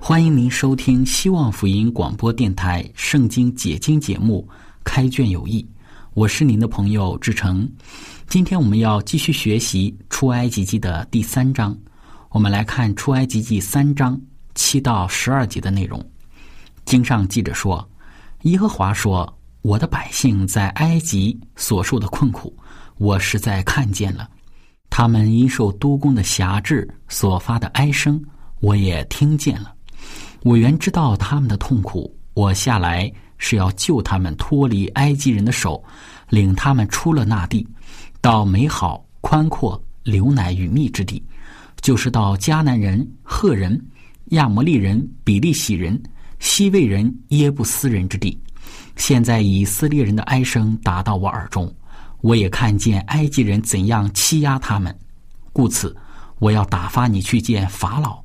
欢迎您收听希望福音广播电台圣经解经节目。开卷有益，我是您的朋友志成。今天我们要继续学习出埃及记的第三章，我们来看出埃及记三章七到十二节的内容。经上记着说：“耶和华说，我的百姓在埃及所受的困苦，我实在看见了；他们因受督工的辖制所发的哀声，我也听见了。我原知道他们的痛苦，我下来。”是要救他们脱离埃及人的手，领他们出了那地，到美好宽阔、流奶与蜜之地，就是到迦南人、赫人、亚摩利人、比利洗人、西魏人、耶布斯人之地。现在以色列人的哀声达到我耳中，我也看见埃及人怎样欺压他们，故此我要打发你去见法老，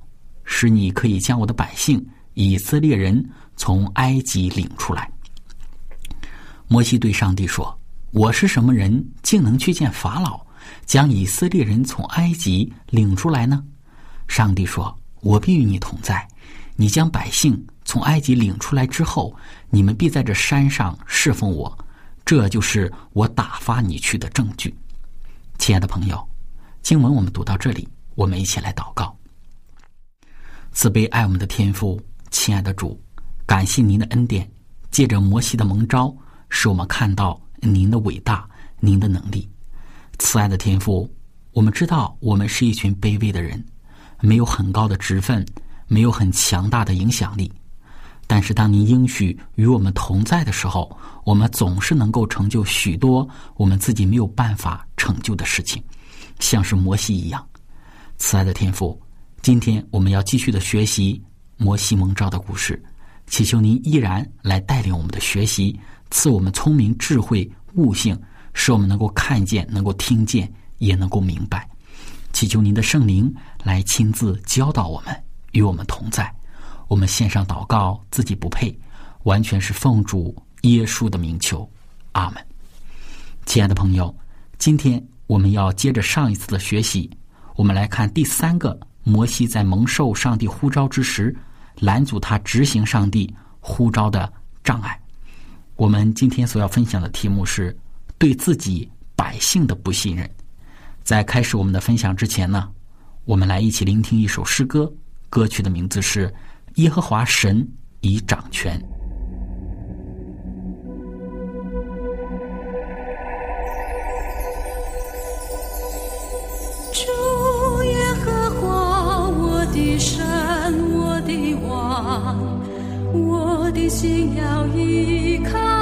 使你可以将我的百姓以色列人。从埃及领出来，摩西对上帝说：“我是什么人，竟能去见法老，将以色列人从埃及领出来呢？”上帝说：“我必与你同在。你将百姓从埃及领出来之后，你们必在这山上侍奉我。这就是我打发你去的证据。”亲爱的朋友，经文我们读到这里，我们一起来祷告：慈悲爱我们的天父，亲爱的主。感谢您的恩典，借着摩西的蒙召，使我们看到您的伟大，您的能力。慈爱的天父，我们知道我们是一群卑微的人，没有很高的职分，没有很强大的影响力。但是当您应许与我们同在的时候，我们总是能够成就许多我们自己没有办法成就的事情，像是摩西一样。慈爱的天父，今天我们要继续的学习摩西蒙召的故事。祈求您依然来带领我们的学习，赐我们聪明、智慧、悟性，使我们能够看见、能够听见，也能够明白。祈求您的圣灵来亲自教导我们，与我们同在。我们献上祷告，自己不配，完全是奉主耶稣的名求。阿门。亲爱的朋友，今天我们要接着上一次的学习，我们来看第三个摩西在蒙受上帝呼召之时。拦阻他执行上帝呼召的障碍。我们今天所要分享的题目是对自己百姓的不信任。在开始我们的分享之前呢，我们来一起聆听一首诗歌，歌曲的名字是《耶和华神已掌权》。的神。的王，我的心要依靠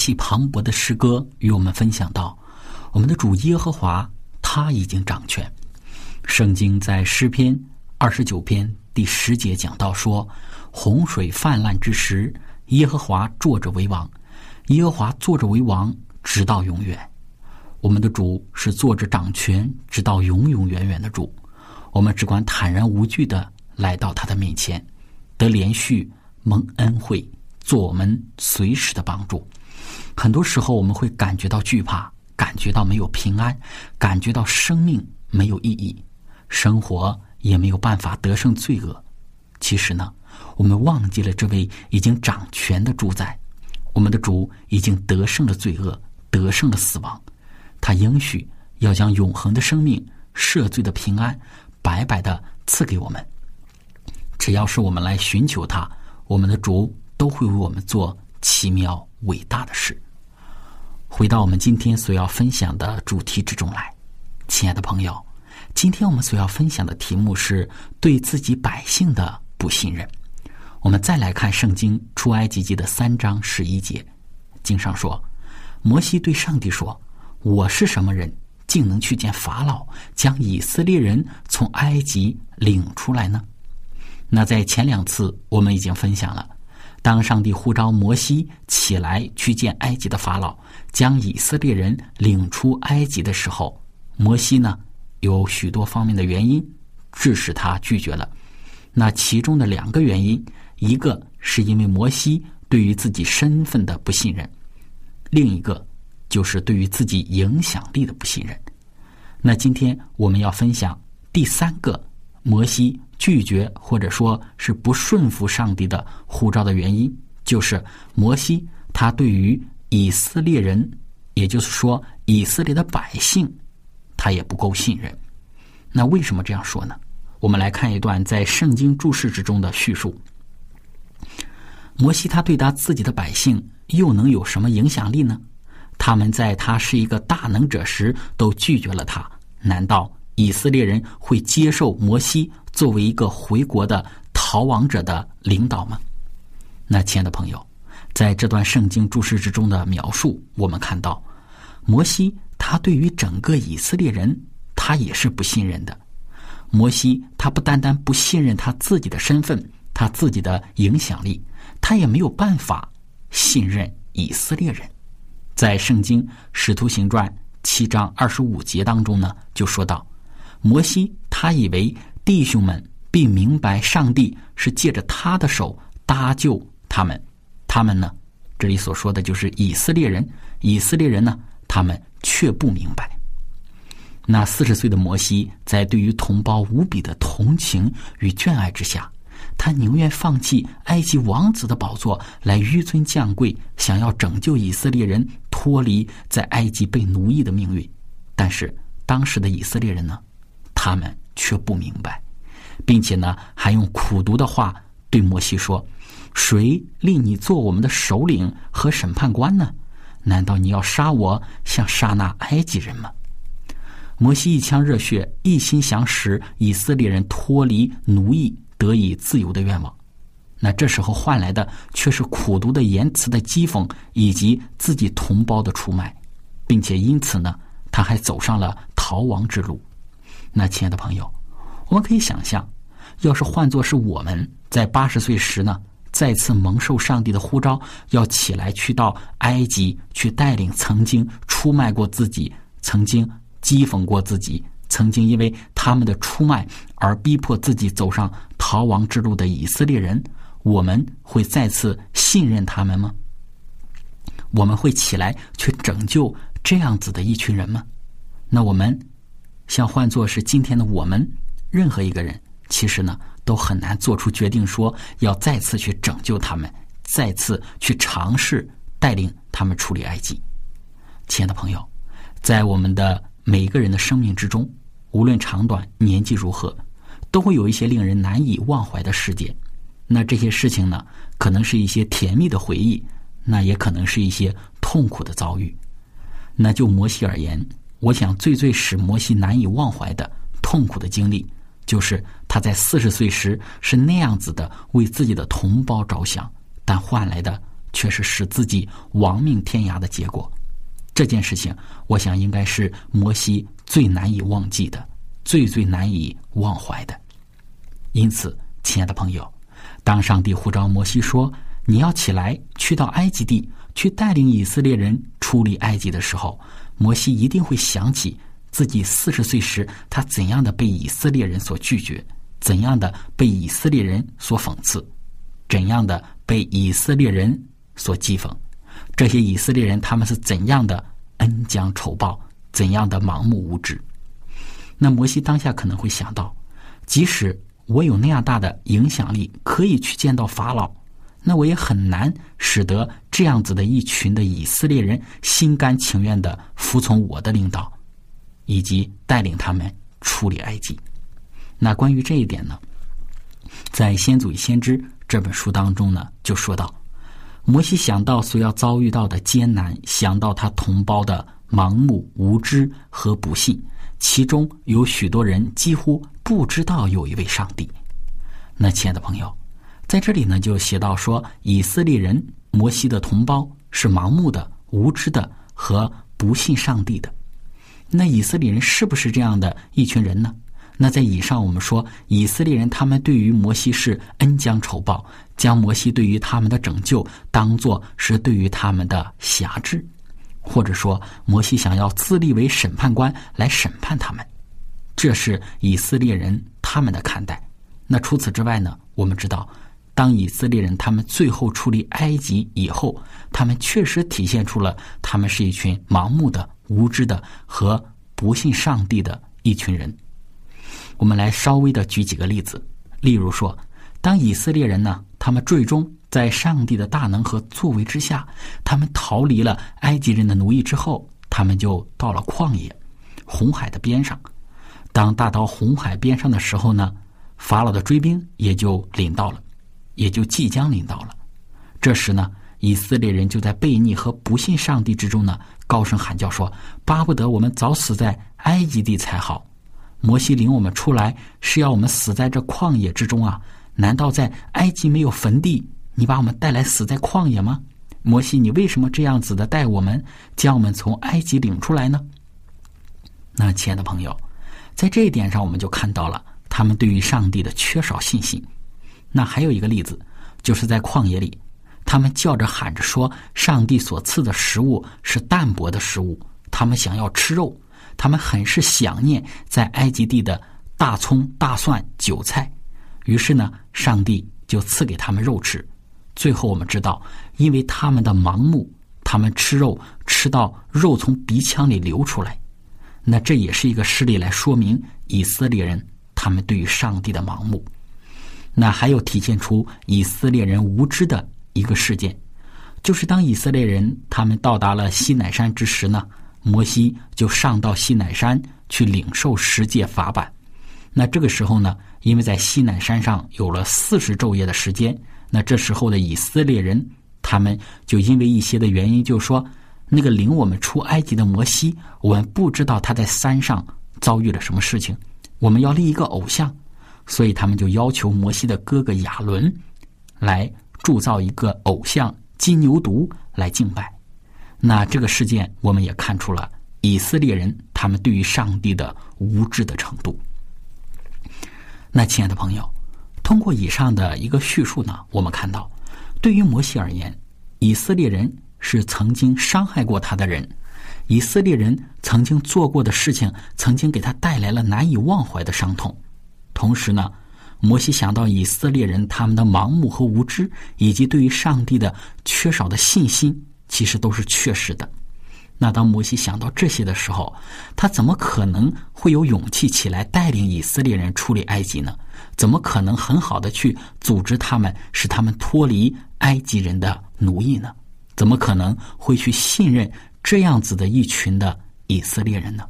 气磅礴的诗歌与我们分享到，我们的主耶和华他已经掌权。圣经在诗篇二十九篇第十节讲到说：“洪水泛滥之时，耶和华坐着为王，耶和华坐着为王，直到永远。”我们的主是坐着掌权，直到永永远远的主。我们只管坦然无惧的来到他的面前，得连续蒙恩惠。做我们随时的帮助。很多时候，我们会感觉到惧怕，感觉到没有平安，感觉到生命没有意义，生活也没有办法得胜罪恶。其实呢，我们忘记了这位已经掌权的主宰，我们的主已经得胜了罪恶，得胜了死亡。他应许要将永恒的生命、赦罪的平安，白白的赐给我们。只要是我们来寻求他，我们的主。都会为我们做奇妙伟大的事。回到我们今天所要分享的主题之中来，亲爱的朋友，今天我们所要分享的题目是对自己百姓的不信任。我们再来看《圣经出埃及记》的三章十一节，经上说：“摩西对上帝说：‘我是什么人，竟能去见法老，将以色列人从埃及领出来呢？’”那在前两次我们已经分享了，当上帝呼召摩西起来去见埃及的法老，将以色列人领出埃及的时候，摩西呢有许多方面的原因，致使他拒绝了。那其中的两个原因，一个是因为摩西对于自己身份的不信任，另一个就是对于自己影响力的不信任。那今天我们要分享第三个摩西。拒绝或者说是不顺服上帝的呼召的原因，就是摩西他对于以色列人，也就是说以色列的百姓，他也不够信任。那为什么这样说呢？我们来看一段在圣经注释之中的叙述。摩西他对他自己的百姓又能有什么影响力呢？他们在他是一个大能者时都拒绝了他，难道以色列人会接受摩西？作为一个回国的逃亡者的领导吗？那亲爱的朋友，在这段圣经注释之中的描述，我们看到摩西他对于整个以色列人，他也是不信任的。摩西他不单单不信任他自己的身份，他自己的影响力，他也没有办法信任以色列人。在圣经使徒行传七章二十五节当中呢，就说到摩西他以为。弟兄们必明白，上帝是借着他的手搭救他们。他们呢，这里所说的就是以色列人。以色列人呢，他们却不明白。那四十岁的摩西，在对于同胞无比的同情与眷爱之下，他宁愿放弃埃及王子的宝座，来纡尊降贵，想要拯救以色列人脱离在埃及被奴役的命运。但是当时的以色列人呢，他们。却不明白，并且呢，还用苦毒的话对摩西说：“谁令你做我们的首领和审判官呢？难道你要杀我，像杀那埃及人吗？”摩西一腔热血，一心想使以色列人脱离奴役，得以自由的愿望。那这时候换来的却是苦毒的言辞的讥讽，以及自己同胞的出卖，并且因此呢，他还走上了逃亡之路。那亲爱的朋友，我们可以想象，要是换作是我们在八十岁时呢，再次蒙受上帝的呼召，要起来去到埃及去带领曾经出卖过自己、曾经讥讽过自己、曾经因为他们的出卖而逼迫自己走上逃亡之路的以色列人，我们会再次信任他们吗？我们会起来去拯救这样子的一群人吗？那我们？像换作是今天的我们，任何一个人，其实呢都很难做出决定，说要再次去拯救他们，再次去尝试带领他们处理埃及。亲爱的朋友，在我们的每一个人的生命之中，无论长短、年纪如何，都会有一些令人难以忘怀的事件。那这些事情呢，可能是一些甜蜜的回忆，那也可能是一些痛苦的遭遇。那就摩西而言。我想，最最使摩西难以忘怀的痛苦的经历，就是他在四十岁时是那样子的为自己的同胞着想，但换来的却是使自己亡命天涯的结果。这件事情，我想应该是摩西最难以忘记的，最最难以忘怀的。因此，亲爱的朋友，当上帝呼召摩西说：“你要起来，去到埃及地，去带领以色列人出离埃及的时候。”摩西一定会想起自己四十岁时，他怎样的被以色列人所拒绝，怎样的被以色列人所讽刺，怎样的被以色列人所讥讽。这些以色列人他们是怎样的恩将仇报，怎样的盲目无知。那摩西当下可能会想到，即使我有那样大的影响力，可以去见到法老。那我也很难使得这样子的一群的以色列人心甘情愿的服从我的领导，以及带领他们处理埃及。那关于这一点呢，在《先祖与先知》这本书当中呢，就说到，摩西想到所要遭遇到的艰难，想到他同胞的盲目无知和不信，其中有许多人几乎不知道有一位上帝。那亲爱的朋友，在这里呢就写到说，以色列人摩西的同胞是盲目的、无知的和不信上帝的。那以色列人是不是这样的一群人呢？那在以上我们说，以色列人他们对于摩西是恩将仇报，将摩西对于他们的拯救当作是对于他们的辖制。或者说，摩西想要自立为审判官来审判他们，这是以色列人他们的看待。那除此之外呢？我们知道，当以色列人他们最后出离埃及以后，他们确实体现出了他们是一群盲目的、无知的和不信上帝的一群人。我们来稍微的举几个例子，例如说，当以色列人呢，他们最终。在上帝的大能和作为之下，他们逃离了埃及人的奴役之后，他们就到了旷野，红海的边上。当大到红海边上的时候呢，法老的追兵也就领到了，也就即将临到了。这时呢，以色列人就在悖逆和不信上帝之中呢，高声喊叫说：“巴不得我们早死在埃及地才好！摩西领我们出来，是要我们死在这旷野之中啊！难道在埃及没有坟地？”你把我们带来死在旷野吗？摩西，你为什么这样子的带我们，将我们从埃及领出来呢？那亲爱的朋友，在这一点上，我们就看到了他们对于上帝的缺少信心。那还有一个例子，就是在旷野里，他们叫着喊着说，上帝所赐的食物是淡薄的食物，他们想要吃肉，他们很是想念在埃及地的大葱、大蒜、韭菜，于是呢，上帝就赐给他们肉吃。最后，我们知道，因为他们的盲目，他们吃肉吃到肉从鼻腔里流出来，那这也是一个事例来说明以色列人他们对于上帝的盲目。那还有体现出以色列人无知的一个事件，就是当以色列人他们到达了西乃山之时呢，摩西就上到西乃山去领受十诫法版。那这个时候呢，因为在西乃山上有了四十昼夜的时间。那这时候的以色列人，他们就因为一些的原因，就说那个领我们出埃及的摩西，我们不知道他在山上遭遇了什么事情，我们要立一个偶像，所以他们就要求摩西的哥哥亚伦来铸造一个偶像金牛犊来敬拜。那这个事件，我们也看出了以色列人他们对于上帝的无知的程度。那亲爱的朋友。通过以上的一个叙述呢，我们看到，对于摩西而言，以色列人是曾经伤害过他的人，以色列人曾经做过的事情，曾经给他带来了难以忘怀的伤痛。同时呢，摩西想到以色列人他们的盲目和无知，以及对于上帝的缺少的信心，其实都是确实的。那当摩西想到这些的时候，他怎么可能会有勇气起来带领以色列人出离埃及呢？怎么可能很好的去组织他们，使他们脱离埃及人的奴役呢？怎么可能会去信任这样子的一群的以色列人呢？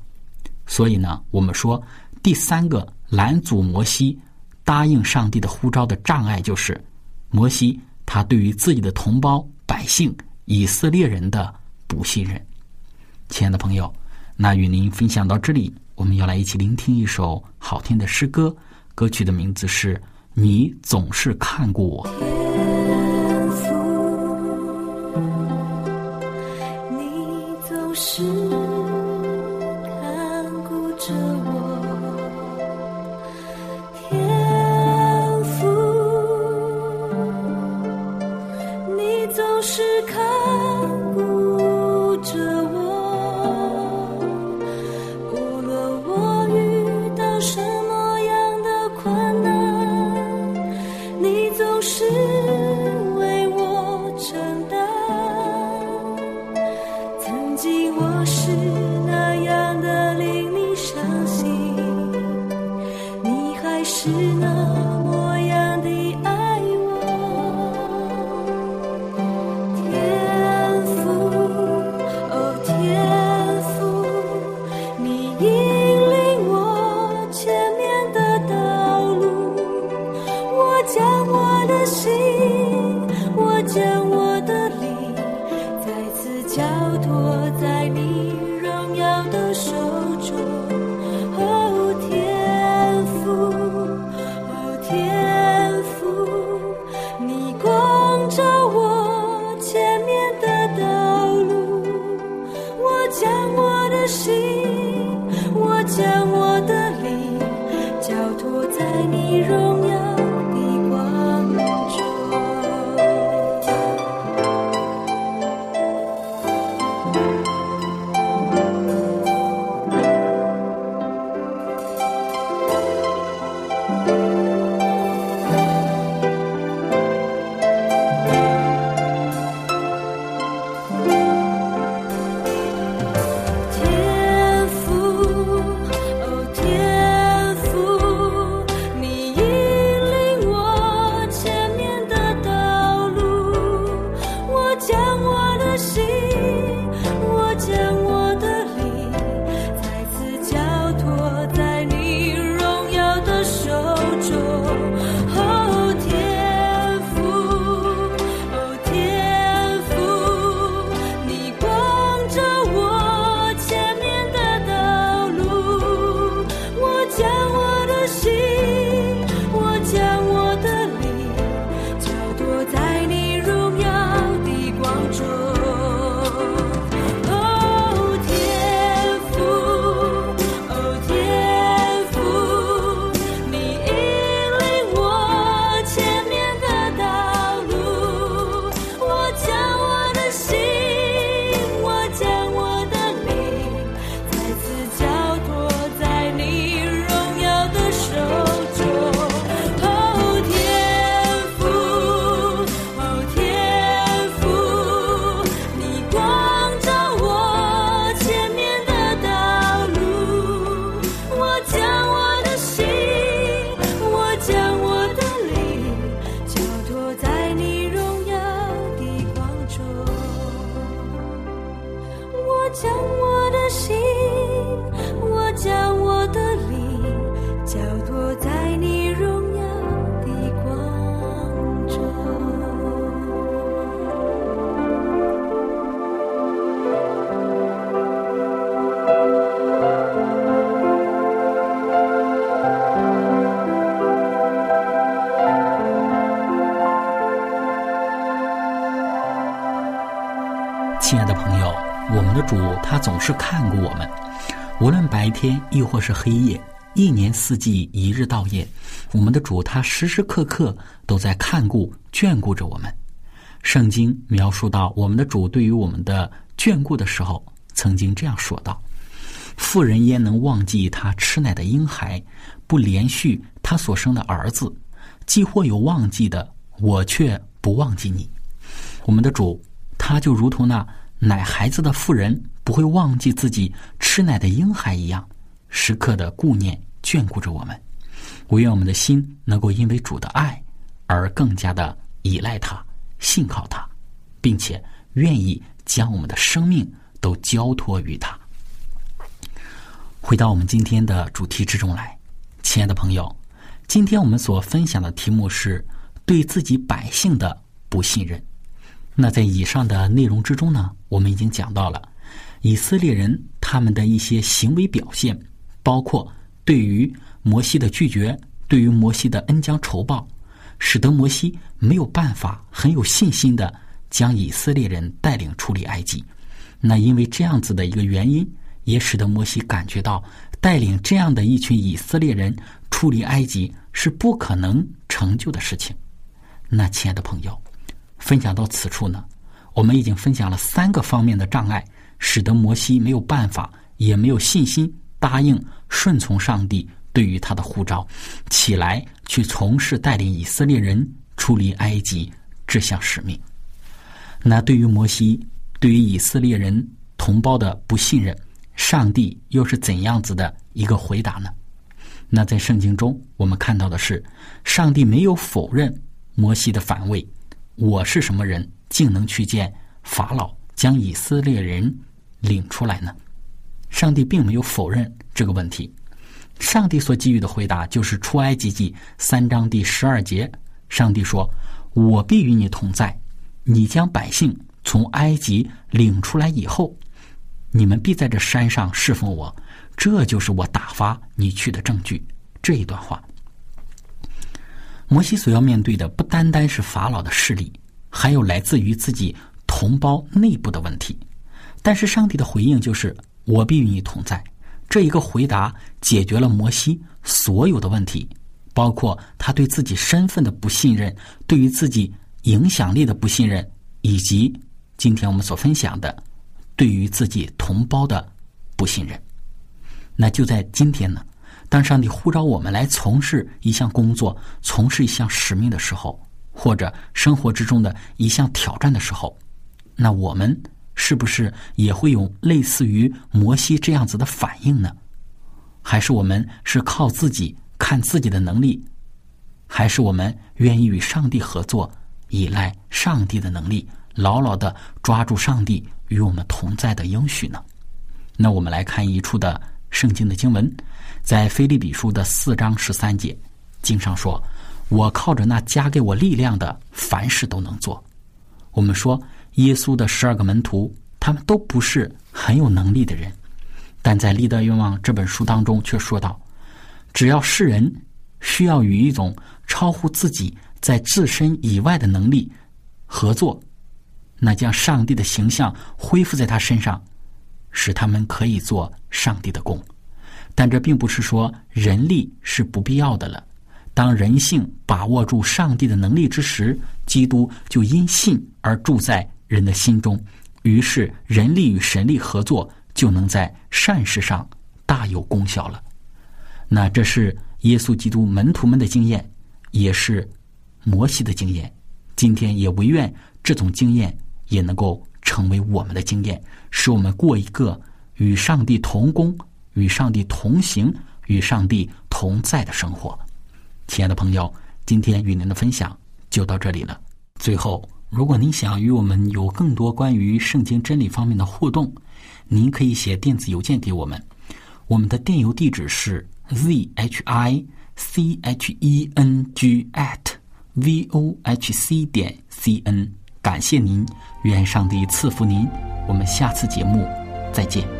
所以呢，我们说第三个拦阻摩西答应上帝的呼召的障碍，就是摩西他对于自己的同胞百姓以色列人的不信任。亲爱的朋友，那与您分享到这里，我们要来一起聆听一首好听的诗歌。歌曲的名字是《你总是看顾我》。你总是我们。的主他总是看顾我们，无论白天亦或是黑夜，一年四季，一日到夜，我们的主他时时刻刻都在看顾、眷顾着我们。圣经描述到我们的主对于我们的眷顾的时候，曾经这样说道：“妇人焉能忘记她吃奶的婴孩，不连续他所生的儿子？既或有忘记的，我却不忘记你。”我们的主，他就如同那奶孩子的妇人，不会忘记自己吃奶的婴孩一样，时刻的顾念、眷顾着我们。我愿我们的心能够因为主的爱而更加的依赖他。信靠他，并且愿意将我们的生命都交托于他。回到我们今天的主题之中来，亲爱的朋友，今天我们所分享的题目是对自己百姓的不信任。那在以上的内容之中呢，我们已经讲到了以色列人他们的一些行为表现，包括对于摩西的拒绝，对于摩西的恩将仇报。使得摩西没有办法很有信心的将以色列人带领出离埃及。那因为这样子的一个原因，也使得摩西感觉到带领这样的一群以色列人出离埃及是不可能成就的事情。那亲爱的朋友，分享到此处呢，我们已经分享了三个方面的障碍，使得摩西没有办法，也没有信心答应顺从上帝。对于他的呼召，起来去从事带领以色列人出离埃及这项使命。那对于摩西，对于以色列人同胞的不信任，上帝又是怎样子的一个回答呢？那在圣经中，我们看到的是，上帝没有否认摩西的反问：“我是什么人，竟能去见法老，将以色列人领出来呢？”上帝并没有否认这个问题。上帝所给予的回答就是《出埃及记》三章第十二节。上帝说：“我必与你同在，你将百姓从埃及领出来以后，你们必在这山上侍奉我。这就是我打发你去的证据。”这一段话，摩西所要面对的不单单是法老的势力，还有来自于自己同胞内部的问题。但是上帝的回应就是：“我必与你同在。”这一个回答解决了摩西所有的问题，包括他对自己身份的不信任，对于自己影响力的不信任，以及今天我们所分享的对于自己同胞的不信任。那就在今天呢，当上帝呼召我们来从事一项工作、从事一项使命的时候，或者生活之中的一项挑战的时候，那我们。是不是也会有类似于摩西这样子的反应呢？还是我们是靠自己看自己的能力？还是我们愿意与上帝合作，依赖上帝的能力，牢牢的抓住上帝与我们同在的应许呢？那我们来看一处的圣经的经文，在腓利比书的四章十三节，经上说：“我靠着那加给我力量的，凡事都能做。”我们说。耶稣的十二个门徒，他们都不是很有能力的人，但在《立德愿望》这本书当中却说道：只要世人需要与一种超乎自己在自身以外的能力合作，那将上帝的形象恢复在他身上，使他们可以做上帝的工。但这并不是说人力是不必要的了。当人性把握住上帝的能力之时，基督就因信而住在。人的心中，于是人力与神力合作，就能在善事上大有功效了。那这是耶稣基督门徒们的经验，也是摩西的经验。今天也唯愿这种经验也能够成为我们的经验，使我们过一个与上帝同工、与上帝同行、与上帝同在的生活。亲爱的朋友，今天与您的分享就到这里了。最后。如果您想与我们有更多关于圣经真理方面的互动，您可以写电子邮件给我们。我们的电邮地址是 z h i c h e n g at v o h c 点 c n。感谢您，愿上帝赐福您。我们下次节目再见。